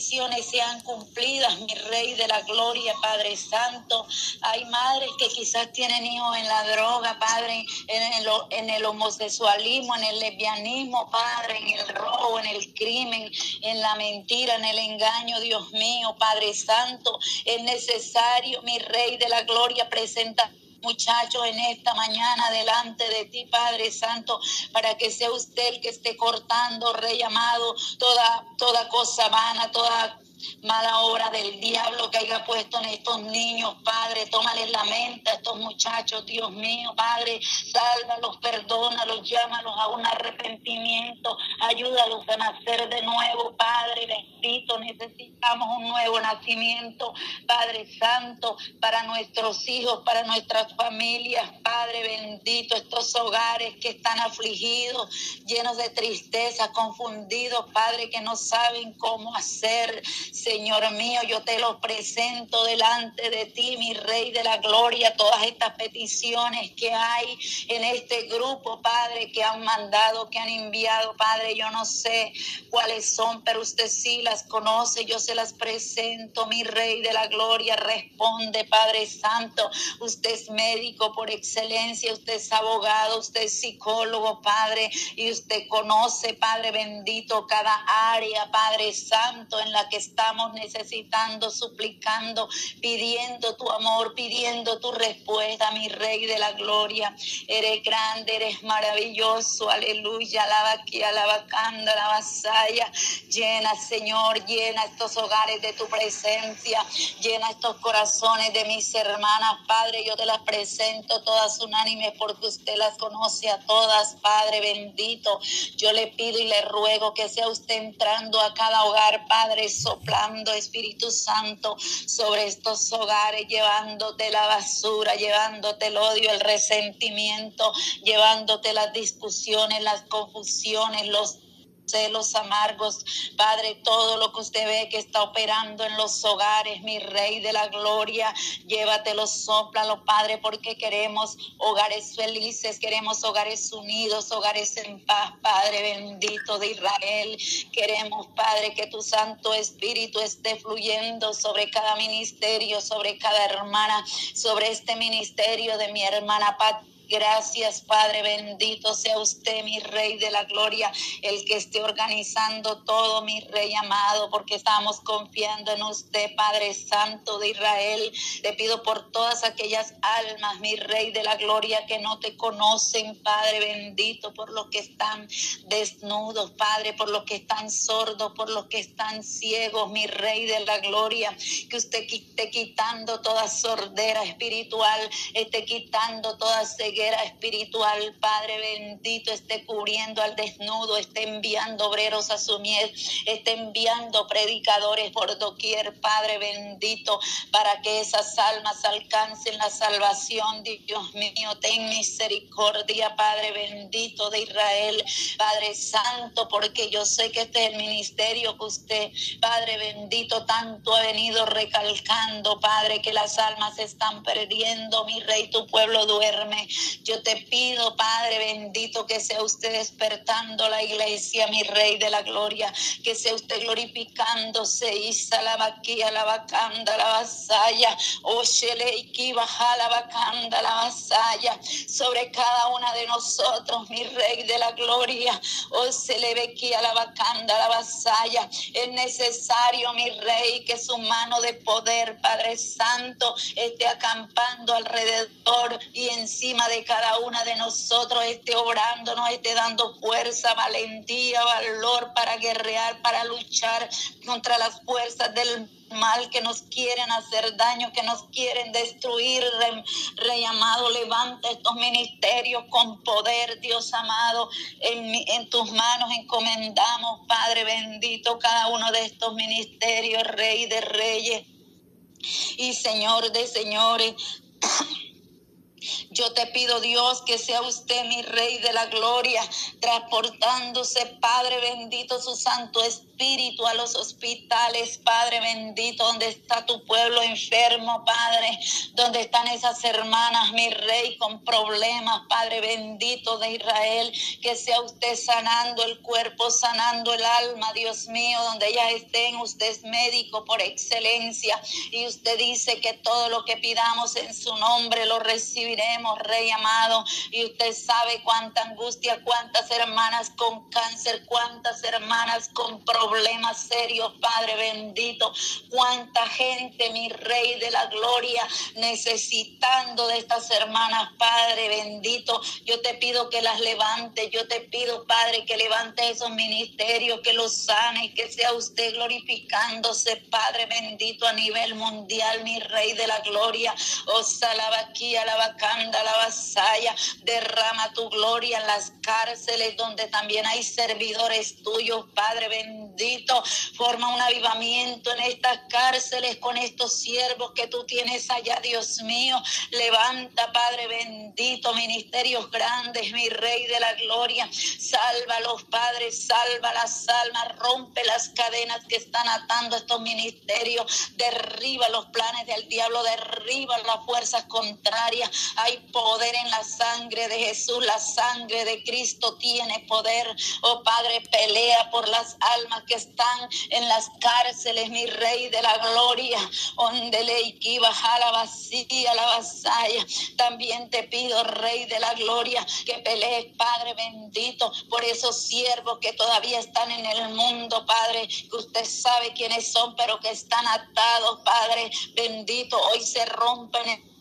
sean cumplidas, mi Rey de la Gloria, Padre Santo. Hay madres que quizás tienen hijos en la droga, Padre, en el, en el homosexualismo, en el lesbianismo, Padre, en el robo, en el crimen, en la mentira, en el engaño, Dios mío, Padre Santo. Es necesario, mi Rey de la Gloria, presenta muchachos en esta mañana delante de ti, Padre Santo, para que sea usted el que esté cortando, rey amado, toda, toda cosa vana, toda mala obra del diablo que haya puesto en estos niños, Padre. Tómales la mente a estos muchachos, Dios mío, Padre. Sálvalos, perdónalos, llámalos a un arrepentimiento. Ayúdalos a nacer de nuevo, Padre bendito. Necesitamos un nuevo nacimiento, Padre Santo, para nuestros hijos, para nuestras familias, Padre bendito. Estos hogares que están afligidos, llenos de tristeza, confundidos, Padre, que no saben cómo hacer. Señor mío, yo te lo presento delante de ti, mi Rey de la Gloria, todas estas peticiones que hay en este grupo, Padre, que han mandado, que han enviado, Padre, yo no sé cuáles son, pero usted sí las conoce, yo se las presento, mi Rey de la Gloria, responde, Padre Santo, usted es médico por excelencia, usted es abogado, usted es psicólogo, Padre, y usted conoce, Padre bendito, cada área, Padre Santo, en la que está estamos necesitando, suplicando, pidiendo tu amor, pidiendo tu respuesta, mi Rey de la Gloria. Eres grande, eres maravilloso, aleluya, alaba aquí, alaba canda, alaba saya. Llena, Señor, llena estos hogares de tu presencia, llena estos corazones de mis hermanas, Padre, yo te las presento todas unánimes porque usted las conoce a todas, Padre bendito. Yo le pido y le ruego que sea usted entrando a cada hogar, Padre, soplando, Espíritu Santo, sobre estos hogares, llevándote la basura, llevándote el odio, el resentimiento, llevándote las discusiones, las confusiones, los celos amargos. Padre, todo lo que usted ve que está operando en los hogares, mi Rey de la Gloria, llévatelo, soplalo, Padre, porque queremos hogares felices, queremos hogares unidos, hogares en paz, Padre bendito de Israel. Queremos, Padre, que tu Santo Espíritu esté fluyendo sobre cada ministerio, sobre cada hermana, sobre este ministerio de mi hermana Pat Gracias, Padre bendito sea usted, mi Rey de la Gloria, el que esté organizando todo, mi Rey amado, porque estamos confiando en usted, Padre Santo de Israel. Le pido por todas aquellas almas, mi Rey de la Gloria, que no te conocen, Padre bendito, por los que están desnudos, Padre, por los que están sordos, por los que están ciegos, mi Rey de la Gloria, que usted esté quitando toda sordera espiritual, esté quitando toda ceguera espiritual, Padre bendito, esté cubriendo al desnudo, esté enviando obreros a su miel, esté enviando predicadores por doquier, Padre bendito, para que esas almas alcancen la salvación. Dios mío, ten misericordia, Padre bendito de Israel, Padre Santo, porque yo sé que este es el ministerio que usted, Padre bendito, tanto ha venido recalcando, Padre, que las almas están perdiendo, mi rey, tu pueblo duerme. Yo te pido, Padre bendito, que sea usted despertando la iglesia, mi Rey de la Gloria, que sea usted glorificándose, Isa la vaquilla, la vacanda, la vasalla, Oshele y baja la vacanda, la vasalla, sobre cada una de nosotros, mi Rey de la Gloria, o se le vequía la vacanda, la vasalla. Es necesario, mi Rey, que su mano de poder, Padre Santo, esté acampando alrededor y encima de cada una de nosotros esté obrando, nos esté dando fuerza, valentía, valor para guerrear, para luchar contra las fuerzas del mal que nos quieren hacer daño, que nos quieren destruir. Rey, amado, levanta estos ministerios con poder, Dios amado. En, en tus manos encomendamos, Padre bendito, cada uno de estos ministerios, Rey de reyes y Señor de señores. Yo te pido, Dios, que sea usted mi Rey de la Gloria, transportándose, Padre bendito, su Santo Espíritu a los hospitales, Padre bendito, donde está tu pueblo enfermo, Padre, donde están esas hermanas, mi Rey, con problemas, Padre bendito de Israel, que sea usted sanando el cuerpo, sanando el alma, Dios mío, donde ellas estén, usted es médico por excelencia y usted dice que todo lo que pidamos en su nombre lo Rey amado. Y usted sabe cuánta angustia, cuántas hermanas con cáncer, cuántas hermanas con problemas serios, Padre bendito. Cuánta gente, mi Rey de la gloria, necesitando de estas hermanas, Padre bendito. Yo te pido que las levante, yo te pido, Padre, que levante esos ministerios, que los sane, que sea usted glorificándose, Padre bendito, a nivel mundial, mi Rey de la gloria. Oh, salaba aquí, alabacanda, vasalla, derrama tu gloria en las cárceles donde también hay servidores tuyos, Padre bendito. Forma un avivamiento en estas cárceles con estos siervos que tú tienes allá, Dios mío. Levanta, Padre bendito, ministerios grandes, mi Rey de la gloria. Salva los padres, salva las almas, rompe las cadenas que están atando estos ministerios, derriba los planes del diablo, derriba las fuerzas contrarias. Hay poder en la sangre de Jesús, la sangre de Cristo tiene poder. Oh Padre, pelea por las almas que están en las cárceles, mi Rey de la gloria, donde le baja la vacía, la vasalla. También te pido, Rey de la gloria, que pelees, Padre bendito, por esos siervos que todavía están en el mundo, Padre, que usted sabe quiénes son, pero que están atados, Padre bendito. Hoy se rompen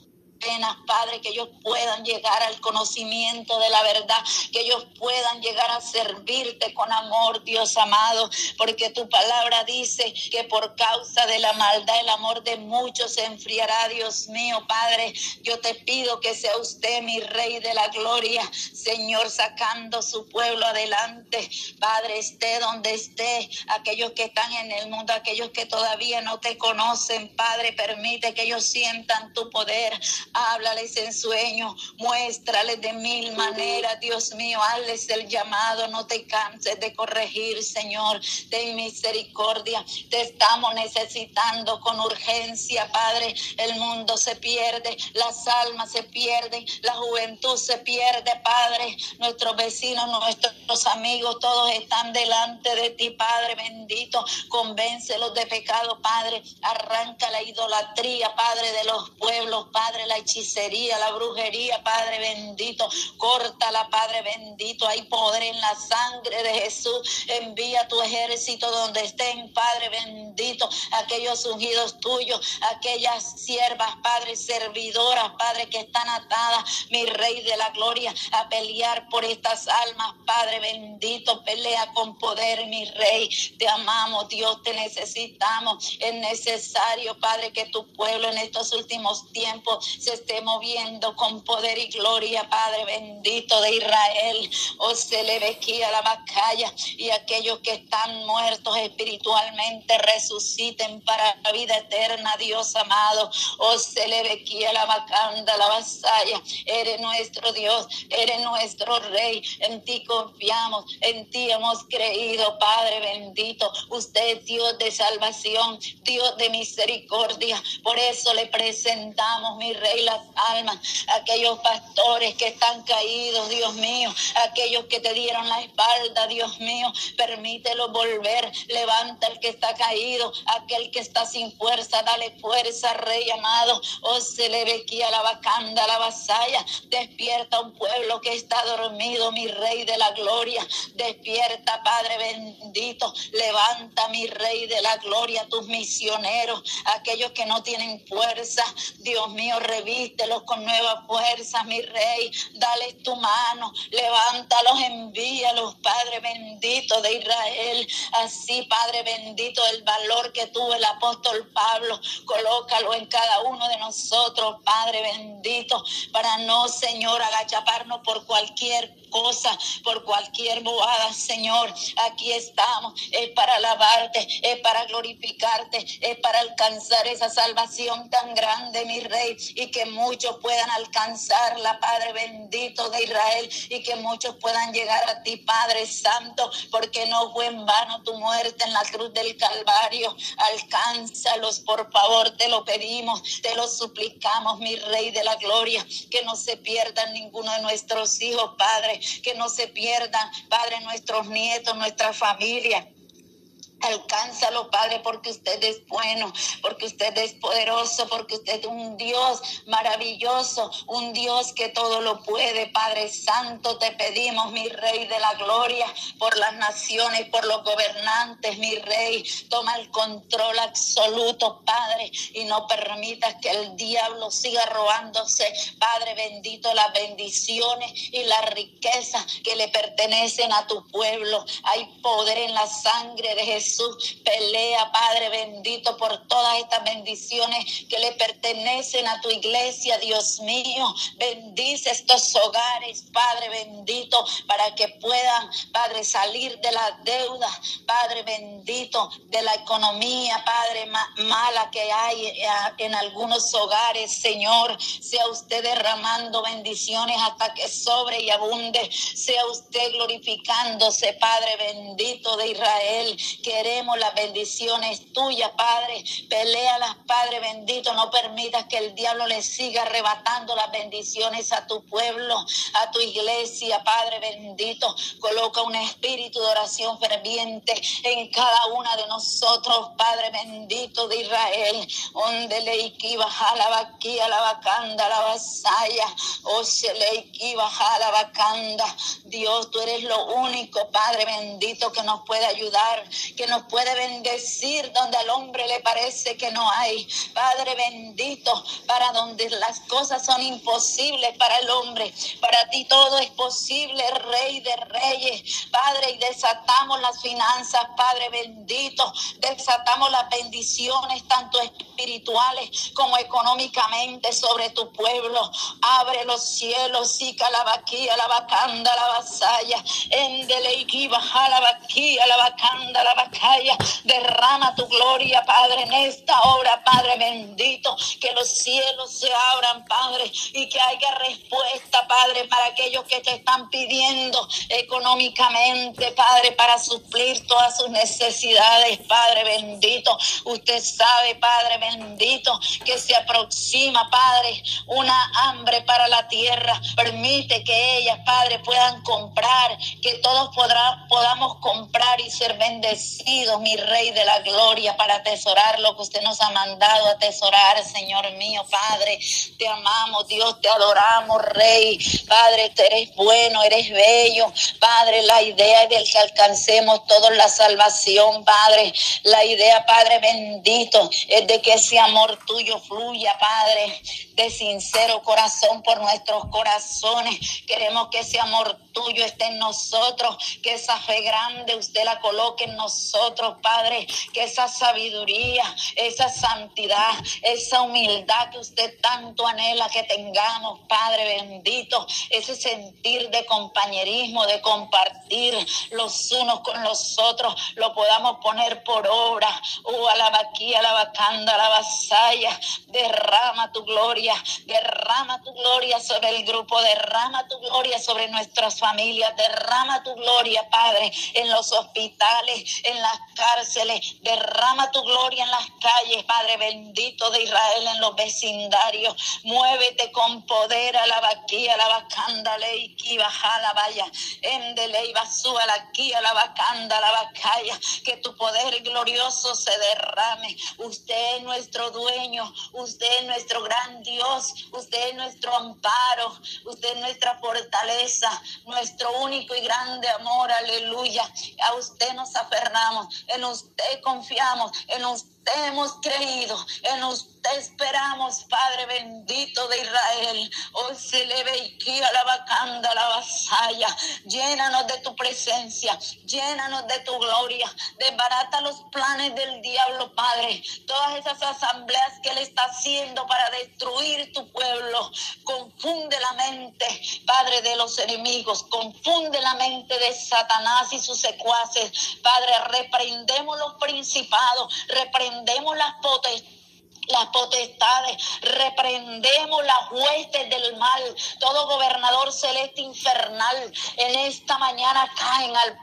Padre, que ellos puedan llegar al conocimiento de la verdad, que ellos puedan llegar a servirte con amor, Dios amado, porque tu palabra dice que por causa de la maldad el amor de muchos se enfriará, Dios mío, Padre. Yo te pido que sea usted mi rey de la gloria, Señor, sacando su pueblo adelante. Padre, esté donde esté, aquellos que están en el mundo, aquellos que todavía no te conocen, Padre, permite que ellos sientan tu poder háblales en sueño, muéstrales de mil maneras, Dios mío, hazles el llamado, no te canses de corregir, Señor, de misericordia. Te estamos necesitando con urgencia, Padre. El mundo se pierde, las almas se pierden, la juventud se pierde, Padre. Nuestros vecinos, nuestros amigos, todos están delante de ti, Padre bendito. Convéncelos de pecado, Padre. Arranca la idolatría, Padre, de los pueblos, Padre, la hechicería, la brujería, Padre bendito. Córtala, Padre bendito. Hay poder en la sangre de Jesús. Envía tu ejército donde estén, Padre bendito. Aquellos ungidos tuyos, aquellas siervas, Padre, servidoras, Padre, que están atadas, mi Rey de la gloria, a pelear por estas almas, Padre bendito. Pelea con poder, mi Rey. Te amamos, Dios, te necesitamos. Es necesario, Padre, que tu pueblo en estos últimos tiempos se esté moviendo con poder y gloria, Padre bendito de Israel. O oh, se le a la bacalla y aquellos que están muertos espiritualmente resuciten para la vida eterna, Dios amado. O oh, se le a la bacanda, la vasalla. Eres nuestro Dios, eres nuestro Rey. En ti confiamos, en ti hemos creído, Padre bendito. Usted es Dios de salvación, Dios de misericordia. Por eso le presentamos, mi Rey, las almas, aquellos pastores que están caídos, Dios mío, aquellos que te dieron la espalda, Dios mío, permítelo volver, levanta el que está caído, aquel que está sin fuerza, dale fuerza, Rey amado, oh se le ve aquí a la vacanda, la vasalla, despierta un pueblo que está dormido, mi Rey de la gloria, despierta, Padre bendito, levanta, mi Rey de la gloria, tus misioneros, aquellos que no tienen fuerza, Dios mío, revive vístelos con nueva fuerza, mi rey. Dale tu mano, levántalos, envíalos, Padre bendito de Israel. Así, Padre bendito, el valor que tuvo el apóstol Pablo, colócalo en cada uno de nosotros, Padre bendito, para no, Señor, agachaparnos por cualquier por cualquier bobada, Señor. Aquí estamos, es para alabarte, es para glorificarte, es para alcanzar esa salvación tan grande, mi rey, y que muchos puedan alcanzarla, Padre bendito de Israel, y que muchos puedan llegar a ti, Padre Santo, porque no fue en vano tu muerte en la cruz del Calvario. Alcánzalos, por favor, te lo pedimos, te lo suplicamos, mi Rey de la Gloria, que no se pierdan ninguno de nuestros hijos, Padre, que no se pierdan, Padre, nuestros nietos, nuestra familia Alcánzalo, Padre, porque usted es bueno, porque usted es poderoso, porque usted es un Dios maravilloso, un Dios que todo lo puede. Padre Santo, te pedimos, mi Rey de la Gloria, por las naciones, por los gobernantes, mi Rey. Toma el control absoluto, Padre, y no permitas que el diablo siga robándose, Padre bendito, las bendiciones y las riquezas que le pertenecen a tu pueblo. Hay poder en la sangre de Jesús Jesús. Pelea, Padre bendito, por todas estas bendiciones que le pertenecen a tu iglesia, Dios mío. Bendice estos hogares, Padre bendito, para que puedan, Padre, salir de la deuda, Padre bendito, de la economía, Padre, mala que hay eh, en algunos hogares, Señor. Sea usted derramando bendiciones hasta que sobre y abunde. Sea usted glorificándose, Padre bendito de Israel. Que queremos las bendiciones tuyas, Padre. Peléalas, Padre bendito. No permitas que el diablo le siga arrebatando las bendiciones a tu pueblo, a tu iglesia, Padre bendito. Coloca un espíritu de oración ferviente en cada una de nosotros, Padre bendito de Israel. Onde le baja la vaquilla, la vacanda, la vasalla. O se le baja la vacanda. Dios, tú eres lo único, Padre bendito, que nos puede ayudar, nos puede bendecir donde al hombre le parece que no hay. Padre bendito, para donde las cosas son imposibles para el hombre, para ti todo es posible, Rey de Reyes. Padre, y desatamos las finanzas, Padre bendito, desatamos las bendiciones tanto espirituales como económicamente sobre tu pueblo. Abre los cielos, y la vaquilla, la vacanda, la vasalla, endele y baja la vaquilla, la vacanda, la vaca Derrama tu gloria, Padre, en esta obra, Padre bendito. Que los cielos se abran, Padre, y que haya respuesta, Padre, para aquellos que te están pidiendo económicamente, Padre, para suplir todas sus necesidades, Padre bendito. Usted sabe, Padre bendito, que se aproxima, Padre, una hambre para la tierra. Permite que ellas, Padre, puedan comprar, que todos podamos comprar y ser bendecidos mi Rey de la Gloria, para atesorar lo que usted nos ha mandado atesorar, Señor mío, Padre. Te amamos, Dios, te adoramos, Rey. Padre, tú eres bueno, eres bello. Padre, la idea es de que alcancemos toda la salvación, Padre. La idea, Padre bendito, es de que ese amor tuyo fluya, Padre, de sincero corazón por nuestros corazones. Queremos que ese amor tuyo esté en nosotros, que esa fe grande usted la coloque en nosotros, Padre, que esa sabiduría, esa santidad, esa humildad que usted tanto anhela que tengamos, Padre bendito, ese sentir de compañerismo, de compartir los unos con los otros, lo podamos poner por obra. Oh, a la vaquilla, a la vacanda, a la vasalla, derrama tu gloria, derrama tu gloria sobre el grupo, derrama tu gloria sobre nuestras familia. Derrama tu gloria, Padre, en los hospitales, en las cárceles. Derrama tu gloria en las calles, Padre bendito de Israel, en los vecindarios. Muévete con poder a la vaquilla, la vacanda, ley, baja la valla. Endele y basúa la aquí, a la vacanda, la vacaya. Que tu poder glorioso se derrame. Usted es nuestro dueño, usted es nuestro gran Dios, usted es nuestro amparo, usted es nuestra fortaleza, nuestro único y grande amor, aleluya. A usted nos aferramos, en usted confiamos, en usted hemos creído, en usted esperamos, Padre bendito de Israel. Hoy se le ve y a la vacanda, la vasalla. Llénanos de tu presencia, llénanos de tu gloria. Desbarata los planes del diablo, Padre. Todas esas asambleas que él está haciendo para destruir tu pueblo. Confunde la mente, Padre, de los enemigos. Confunde la mente de Satanás y sus secuaces. Padre, reprendemos los principados, reprendemos las potestades las potestades, reprendemos las huestes del mal, todo gobernador celeste infernal en esta mañana caen al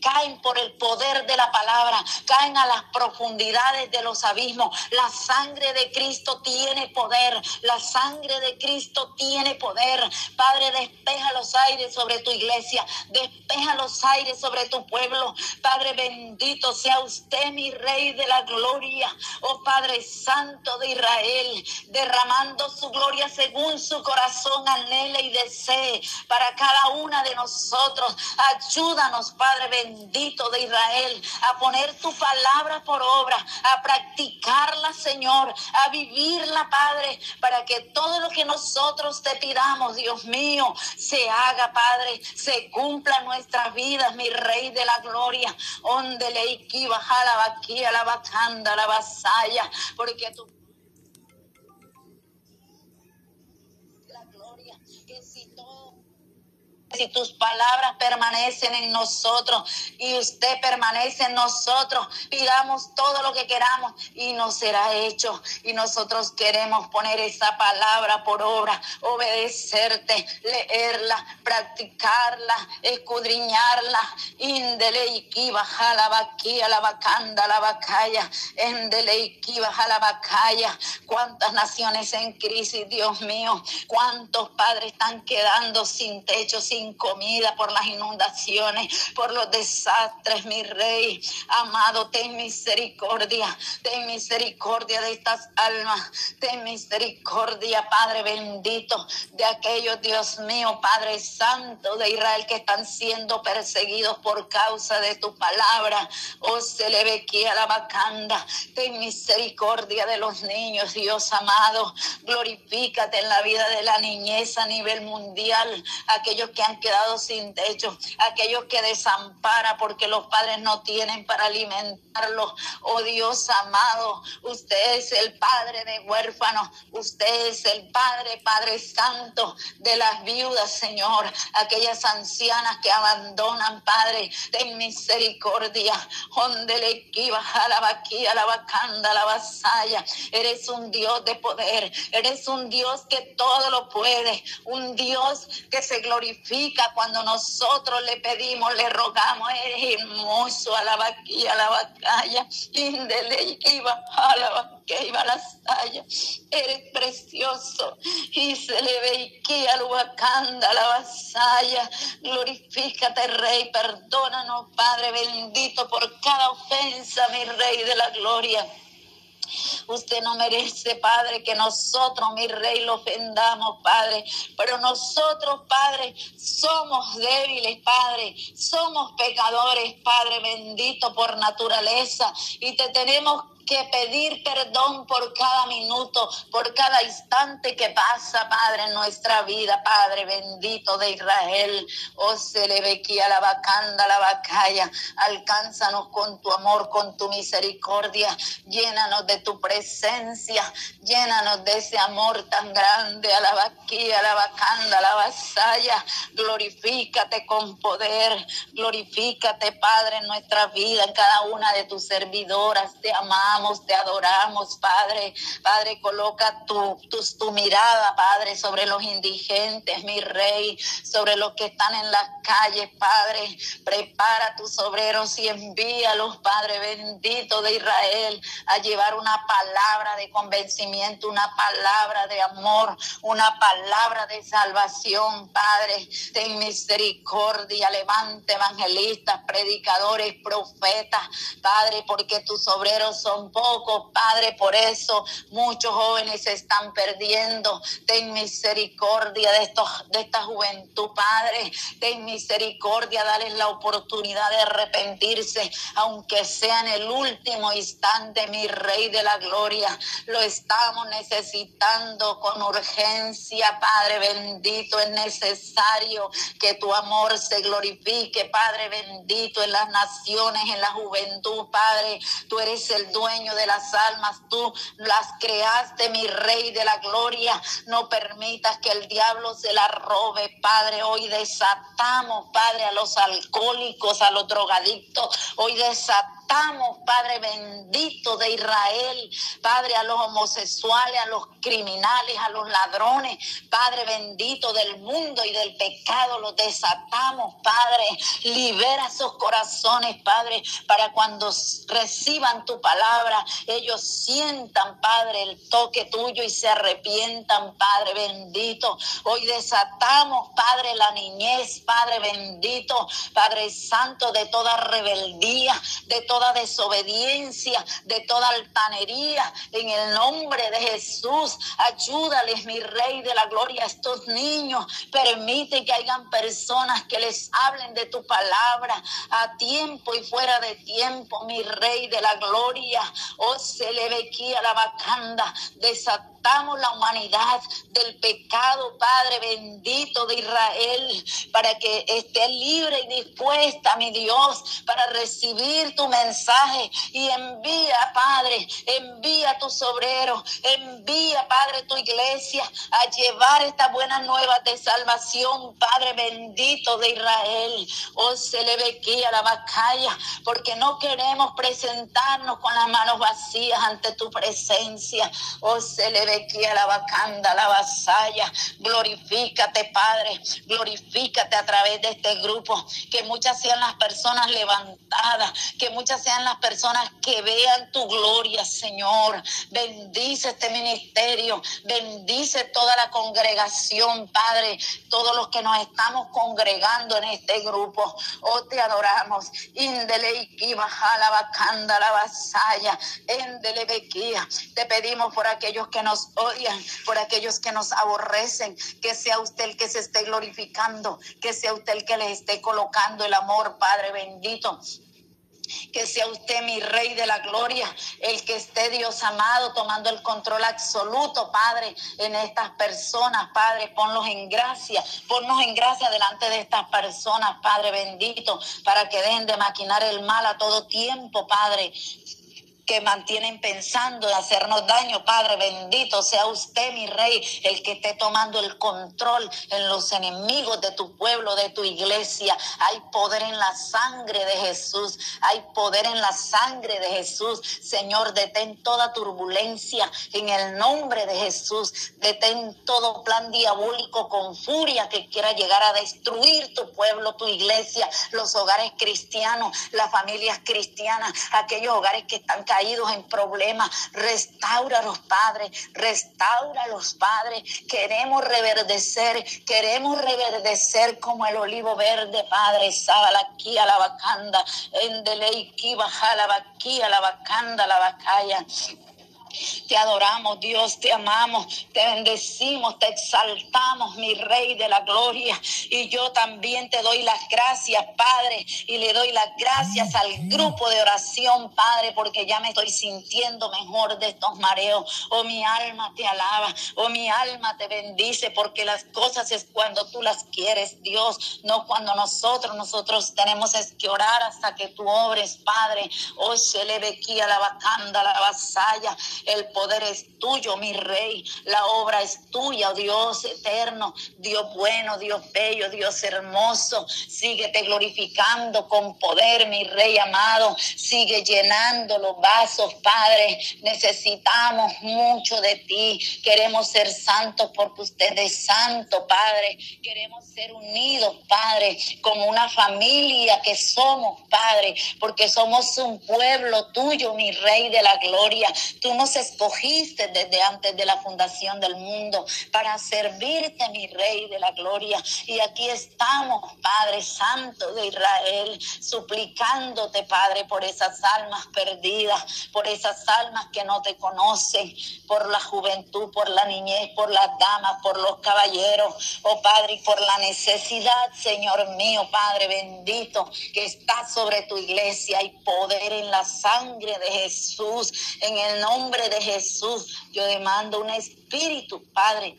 caen por el poder de la palabra, caen a las profundidades de los abismos. La sangre de Cristo tiene poder, la sangre de Cristo tiene poder. Padre, despeja los aires sobre tu iglesia, despeja los aires sobre tu pueblo. Padre bendito sea usted, mi rey de la gloria. Oh Padre Santo de Israel, derramando su gloria según su corazón anhela y desee para cada una de nosotros. Ayúdanos, Padre bendito de Israel, a poner tu palabra por obra, a practicarla, Señor, a vivirla, Padre, para que todo lo que nosotros te pidamos, Dios mío, se haga, Padre, se cumpla nuestras vidas, mi Rey de la gloria. La vaquilla, la bacanda, la vasalla, porque tu necesito si tus palabras permanecen en nosotros y usted permanece en nosotros, pidamos todo lo que queramos y nos será hecho. Y nosotros queremos poner esa palabra por obra, obedecerte, leerla, practicarla, escudriñarla. Indele y baja la la vacanda, la vacaya, endele y baja la vacaya. Cuántas naciones en crisis, Dios mío, cuántos padres están quedando sin techo, sin comida, por las inundaciones, por los desastres, mi rey. Amado, ten misericordia, ten misericordia de estas almas, ten misericordia, Padre bendito, de aquellos, Dios mío, Padre Santo de Israel, que están siendo perseguidos por causa de tu palabra. Oh, se le ve a la bacanda. Ten misericordia de los niños, Dios amado. Glorifícate en la vida de la niñez a nivel mundial. Aquellos que han quedado sin techo, aquellos que desampara porque los padres no tienen para alimentarlos. Oh Dios amado, usted es el padre de huérfanos, usted es el padre, Padre Santo de las viudas, Señor, aquellas ancianas que abandonan, Padre, ten misericordia. Donde le a la vaquilla, la vacanda, la vasalla. Eres un Dios de poder, eres un Dios que todo lo puede, un Dios que se glorifica cuando nosotros le pedimos, le rogamos, es hermoso, a la vaquilla, a la vacaya, indele, iba a la vaquilla, iba la saya, eres precioso, y se le ve y a la la vasalla, glorifícate, Rey, perdónanos, Padre bendito, por cada ofensa, mi Rey de la gloria. Usted no merece, Padre, que nosotros, mi rey, lo ofendamos, Padre. Pero nosotros, Padre, somos débiles, Padre. Somos pecadores, Padre bendito por naturaleza. Y te tenemos que pedir perdón por cada minuto, por cada instante que pasa, Padre, en nuestra vida, Padre bendito de Israel. Oh, se le ve aquí a la vacanda, la vacaya. Alcánzanos con tu amor, con tu misericordia. Llénanos de tu presencia. Llénanos de ese amor tan grande. A la vaquilla, a la vacanda, la vasalla. Glorifícate con poder. Glorifícate, Padre, en nuestra vida, en cada una de tus servidoras. Te amamos te adoramos, Padre. Padre, coloca tu, tu, mirada, Padre, sobre los indigentes, mi Rey, sobre los que están en las calles, Padre. Prepara tus obreros y envíalos, Padre bendito de Israel, a llevar una palabra de convencimiento, una palabra de amor, una palabra de salvación, Padre. Ten misericordia, levante evangelistas, predicadores, profetas, Padre, porque tus obreros son poco, Padre, por eso muchos jóvenes se están perdiendo. Ten misericordia de, estos, de esta juventud, Padre. Ten misericordia, dale la oportunidad de arrepentirse, aunque sea en el último instante, mi Rey de la Gloria. Lo estamos necesitando con urgencia, Padre bendito. Es necesario que tu amor se glorifique, Padre bendito, en las naciones, en la juventud, Padre. Tú eres el dueño de las almas. Tú las creaste, mi Rey de la gloria. No permitas que el diablo se la robe, Padre. Hoy desatamos, Padre, a los alcohólicos, a los drogadictos. Hoy desatamos Padre bendito de Israel, Padre, a los homosexuales, a los criminales, a los ladrones, Padre bendito del mundo y del pecado, los desatamos, Padre. Libera esos corazones, Padre, para cuando reciban tu palabra, ellos sientan, Padre, el toque tuyo y se arrepientan, Padre bendito. Hoy desatamos, Padre, la niñez, Padre bendito, Padre Santo, de toda rebeldía, de toda desobediencia, de toda altanería, en el nombre de Jesús. Ayúdales, mi Rey de la Gloria, a estos niños. Permite que hayan personas que les hablen de tu palabra a tiempo y fuera de tiempo, mi Rey de la Gloria. Oh, se le a la bacanda, la humanidad del pecado, Padre bendito de Israel, para que esté libre y dispuesta, mi Dios, para recibir tu mensaje y envía, Padre, envía tus obreros, envía, Padre, tu iglesia a llevar esta buena nueva de salvación, Padre bendito de Israel. Oh, se le ve aquí a la bacalla, porque no queremos presentarnos con las manos vacías ante tu presencia. Oh, se le a la bacanda, la vasalla. Glorifícate, Padre, glorifícate a través de este grupo, que muchas sean las personas levantadas, que muchas sean las personas que vean tu gloria, Señor. Bendice este ministerio, bendice toda la congregación, Padre, todos los que nos estamos congregando en este grupo. Oh, te adoramos. Indele la bacanda, la vasalla, endele. Te pedimos por aquellos que nos odian, por aquellos que nos aborrecen, que sea usted el que se esté glorificando, que sea usted el que le esté colocando el amor, Padre bendito. Que sea usted mi rey de la gloria, el que esté Dios amado, tomando el control absoluto, Padre, en estas personas, Padre, ponlos en gracia, ponnos en gracia delante de estas personas, Padre bendito, para que dejen de maquinar el mal a todo tiempo, Padre que mantienen pensando en hacernos daño. Padre bendito, sea usted, mi rey, el que esté tomando el control en los enemigos de tu pueblo, de tu iglesia. Hay poder en la sangre de Jesús. Hay poder en la sangre de Jesús. Señor, detén toda turbulencia en el nombre de Jesús. Detén todo plan diabólico con furia que quiera llegar a destruir tu pueblo, tu iglesia, los hogares cristianos, las familias cristianas, aquellos hogares que están caídos caídos en problemas. los Padre. los Padre. Queremos reverdecer. Queremos reverdecer como el olivo verde, Padre. Sábala aquí a la bacanda. En Deleiki, baja la vaquilla, la bacanda, la bacaya. Te adoramos, Dios, te amamos, te bendecimos, te exaltamos, mi Rey de la Gloria. Y yo también te doy las gracias, Padre, y le doy las gracias al grupo de oración, Padre, porque ya me estoy sintiendo mejor de estos mareos. Oh, mi alma te alaba, oh, mi alma te bendice, porque las cosas es cuando tú las quieres, Dios, no cuando nosotros, nosotros tenemos que orar hasta que tú obres, Padre. Oh, se le ve aquí a la bacanda, la vasalla. El poder es tuyo, mi rey. La obra es tuya, oh Dios eterno, Dios bueno, Dios bello, Dios hermoso. Síguete glorificando con poder, mi rey amado. Sigue llenando los vasos, Padre. Necesitamos mucho de ti. Queremos ser santos porque usted es santo, Padre. Queremos ser unidos, Padre, como una familia que somos, Padre, porque somos un pueblo tuyo, mi rey de la gloria. Tú nos escogiste desde antes de la fundación del mundo para servirte, mi Rey de la gloria. Y aquí estamos, Padre Santo de Israel, suplicándote, Padre, por esas almas perdidas, por esas almas que no te conocen, por la juventud, por la niñez, por las damas, por los caballeros, oh Padre, y por la necesidad, Señor mío, Padre bendito, que está sobre tu iglesia. y poder en la sangre de Jesús, en el nombre de Jesús, yo demando un espíritu, Padre,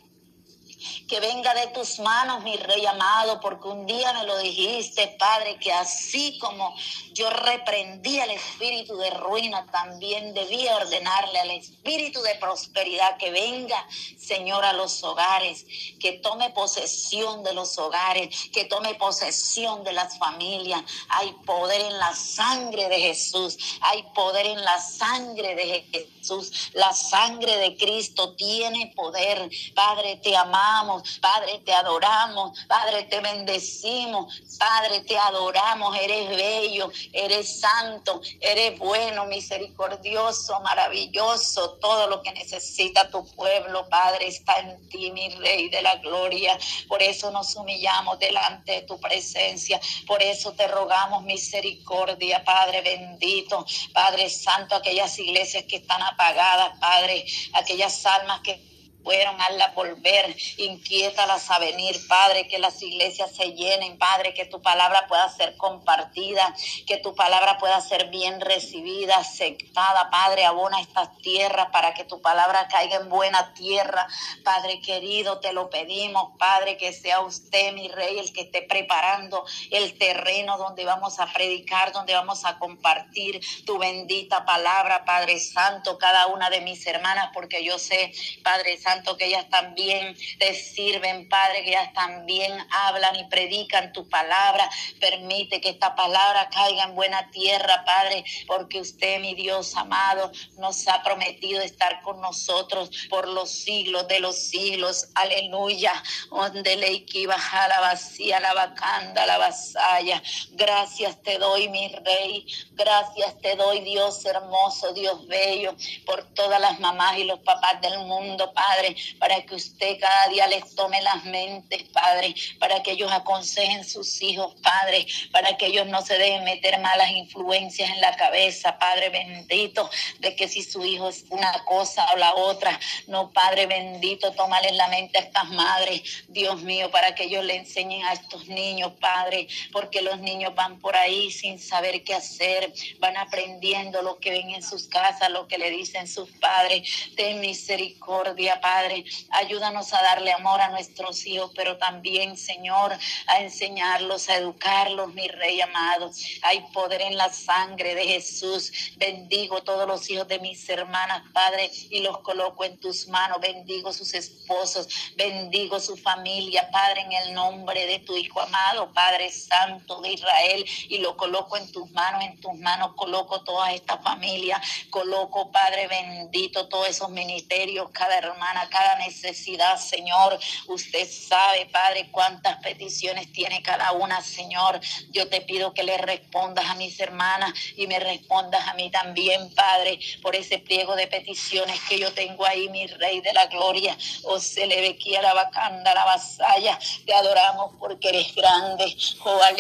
que venga de tus manos, mi rey amado, porque un día me lo dijiste, Padre, que así como yo reprendí al espíritu de ruina, también debía ordenarle al espíritu de prosperidad que venga, Señor, a los hogares, que tome posesión de los hogares, que tome posesión de las familias. Hay poder en la sangre de Jesús, hay poder en la sangre de Jesús. La sangre de Cristo tiene poder. Padre, te amamos, Padre, te adoramos, Padre, te bendecimos, Padre, te adoramos, eres bello, eres santo, eres bueno, misericordioso, maravilloso, todo lo que necesita tu pueblo, Padre, está en ti, mi Rey de la gloria. Por eso nos humillamos delante de tu presencia, por eso te rogamos misericordia, Padre bendito, Padre Santo, aquellas iglesias que están apagadas, Padre, aquellas almas que fueron, hazla volver, inquiétalas a venir, Padre, que las iglesias se llenen, Padre, que tu palabra pueda ser compartida, que tu palabra pueda ser bien recibida, aceptada, Padre, abona estas tierras para que tu palabra caiga en buena tierra, Padre querido, te lo pedimos, Padre, que sea usted, mi rey, el que esté preparando el terreno donde vamos a predicar, donde vamos a compartir tu bendita palabra, Padre Santo, cada una de mis hermanas, porque yo sé, Padre Santo, Santo, que ellas también te sirven, Padre, que ellas también hablan y predican tu palabra. Permite que esta palabra caiga en buena tierra, Padre, porque usted, mi Dios amado, nos ha prometido estar con nosotros por los siglos de los siglos. Aleluya. Donde le baja la vacía, la vacanda, la vasalla. Gracias te doy, mi rey. Gracias te doy, Dios hermoso, Dios bello, por todas las mamás y los papás del mundo, Padre para que usted cada día les tome las mentes, Padre, para que ellos aconsejen sus hijos, Padre, para que ellos no se dejen meter malas influencias en la cabeza, Padre bendito, de que si su hijo es una cosa o la otra, no, Padre bendito, tómale la mente a estas madres, Dios mío, para que ellos le enseñen a estos niños, Padre, porque los niños van por ahí sin saber qué hacer, van aprendiendo lo que ven en sus casas, lo que le dicen sus padres. Ten misericordia, Padre Padre. Ayúdanos a darle amor a nuestros hijos, pero también, Señor, a enseñarlos, a educarlos, mi Rey amado. Hay poder en la sangre de Jesús. Bendigo todos los hijos de mis hermanas, Padre, y los coloco en tus manos. Bendigo sus esposos, bendigo su familia, Padre, en el nombre de tu Hijo amado, Padre Santo de Israel, y lo coloco en tus manos, en tus manos coloco toda esta familia, coloco, Padre bendito, todos esos ministerios, cada hermana cada necesidad, Señor. Usted sabe, Padre, cuántas peticiones tiene cada una, Señor. Yo te pido que le respondas a mis hermanas y me respondas a mí también, Padre, por ese pliego de peticiones que yo tengo ahí, mi Rey de la Gloria. O se le ve la bacanda, la vasalla. Te adoramos porque eres grande. Oh, aleluya.